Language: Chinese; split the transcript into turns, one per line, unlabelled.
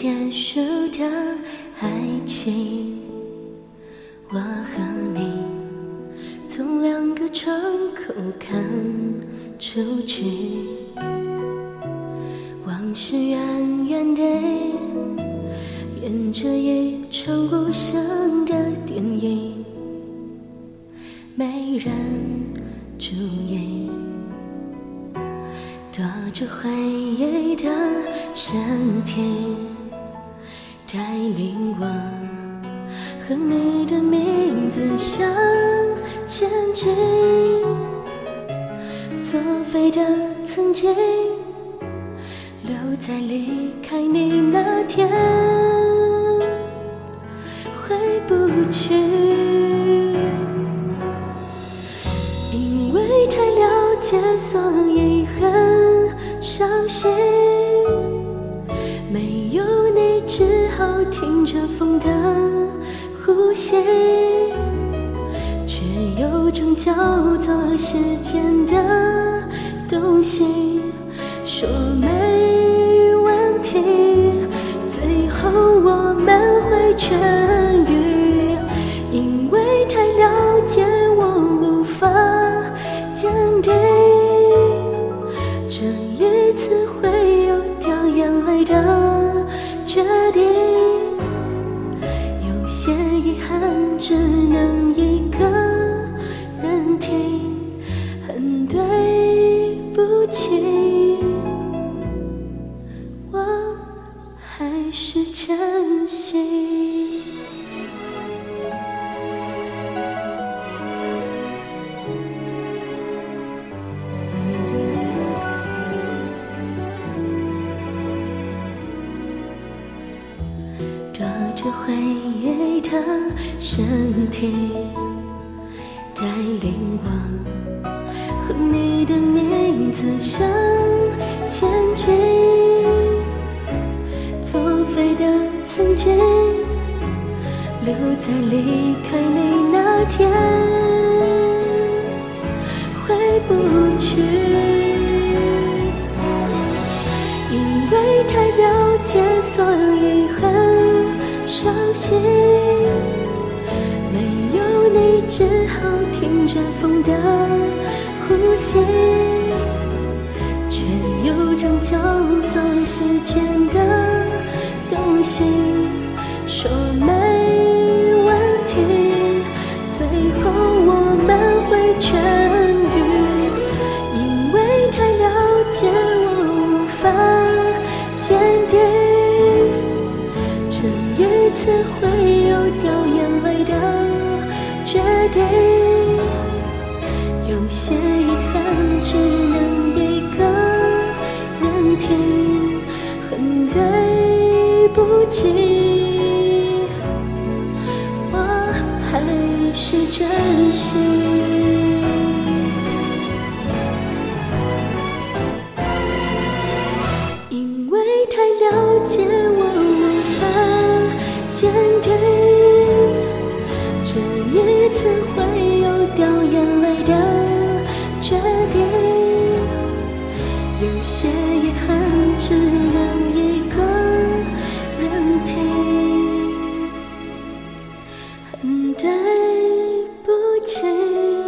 结束的爱情，我和你从两个窗口看出去，往事远远的，演着一场无声的电影，没人注意。躲着回忆的身体，带领我和你的名字向前进。作废的曾经，留在离开你那天，回不去，因为太了解，所以很。伤心，着风的呼吸，却有种叫做时间的东西，说没还是珍惜。着回忆的身体，带领我和你的名字向前进。作废的曾经，留在离开你那天，回不去，因为太了解，所以很。伤心，没有你，只好听着风的呼吸，却有种叫做时间的东西，说没问题，最后我们会痊愈，因为太了解，我无法坚定。这一次会有掉眼泪的决定，有些遗憾只能对不起，我还是珍惜，因为太了解我无法。坚定，这一次会有掉眼泪的决定，有些对不起，